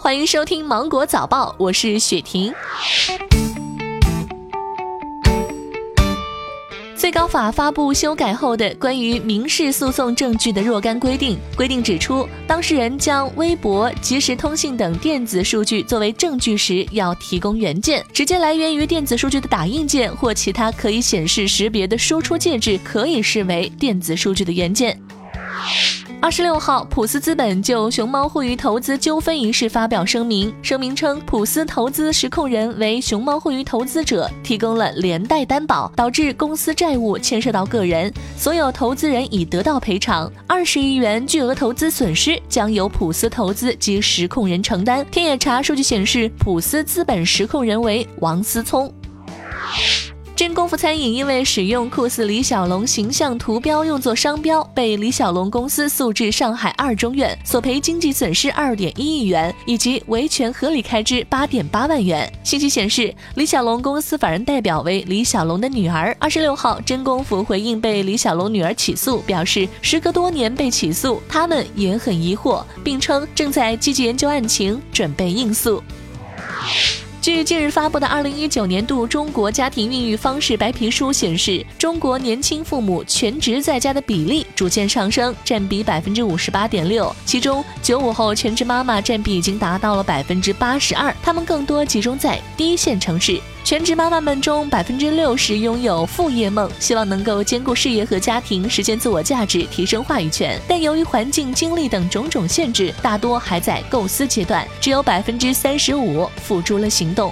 欢迎收听《芒果早报》，我是雪婷。最高法发布修改后的关于民事诉讼证据的若干规定，规定指出，当事人将微博、即时通信等电子数据作为证据时，要提供原件。直接来源于电子数据的打印件或其他可以显示识别的输出介质，可以视为电子数据的原件。二十六号，普斯资本就熊猫互娱投资纠纷一事发表声明，声明称，普斯投资实控人为熊猫互娱投资者提供了连带担保，导致公司债务牵涉到个人，所有投资人已得到赔偿，二十亿元巨额投资损失将由普斯投资及实控人承担。天眼查数据显示，普斯资本实控人为王思聪。真功夫餐饮因为使用酷似李小龙形象图标用作商标，被李小龙公司诉至上海二中院，索赔经济损失二点一亿元，以及维权合理开支八点八万元。信息显示，李小龙公司法人代表为李小龙的女儿。二十六号，真功夫回应被李小龙女儿起诉，表示时隔多年被起诉，他们也很疑惑，并称正在积极研究案情，准备应诉。据近日发布的《二零一九年度中国家庭孕育方式白皮书》显示，中国年轻父母全职在家的比例逐渐上升，占比百分之五十八点六。其中，九五后全职妈妈占比已经达到了百分之八十二，他们更多集中在低线城市。全职妈妈们中，百分之六十拥有副业梦，希望能够兼顾事业和家庭，实现自我价值，提升话语权。但由于环境、经历等种种限制，大多还在构思阶段，只有百分之三十五付诸了行动。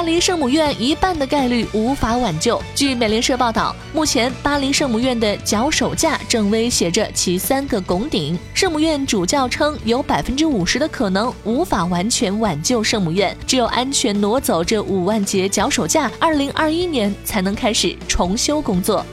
巴黎圣母院一半的概率无法挽救。据美联社报道，目前巴黎圣母院的脚手架正威胁着其三个拱顶。圣母院主教称，有百分之五十的可能无法完全挽救圣母院，只有安全挪走这五万节脚手架，二零二一年才能开始重修工作。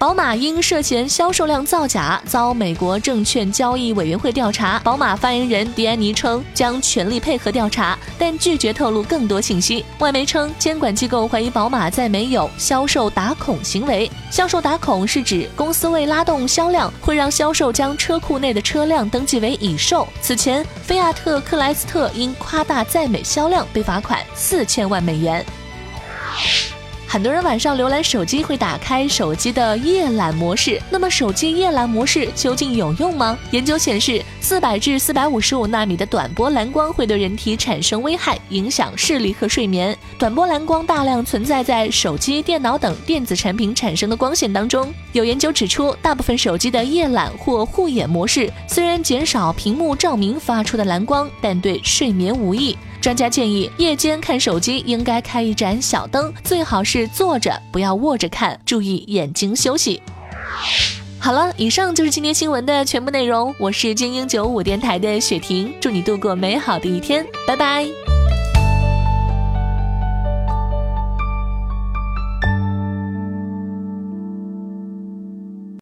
宝马因涉嫌销售量造假，遭美国证券交易委员会调查。宝马发言人迪安妮称将全力配合调查，但拒绝透露更多信息。外媒称，监管机构怀疑宝马在没有销售打孔行为。销售打孔是指公司为拉动销量，会让销售将车库内的车辆登记为已售。此前，菲亚特克莱斯特因夸大在美销量被罚款四千万美元。很多人晚上浏览手机会打开手机的夜览模式，那么手机夜览模式究竟有用吗？研究显示，四百至四百五十五纳米的短波蓝光会对人体产生危害，影响视力和睡眠。短波蓝光大量存在在手机、电脑等电子产品产生的光线当中。有研究指出，大部分手机的夜览或护眼模式虽然减少屏幕照明发出的蓝光，但对睡眠无益。专家建议，夜间看手机应该开一盏小灯，最好是坐着，不要卧着看，注意眼睛休息。好了，以上就是今天新闻的全部内容。我是精英九五电台的雪婷，祝你度过美好的一天，拜拜。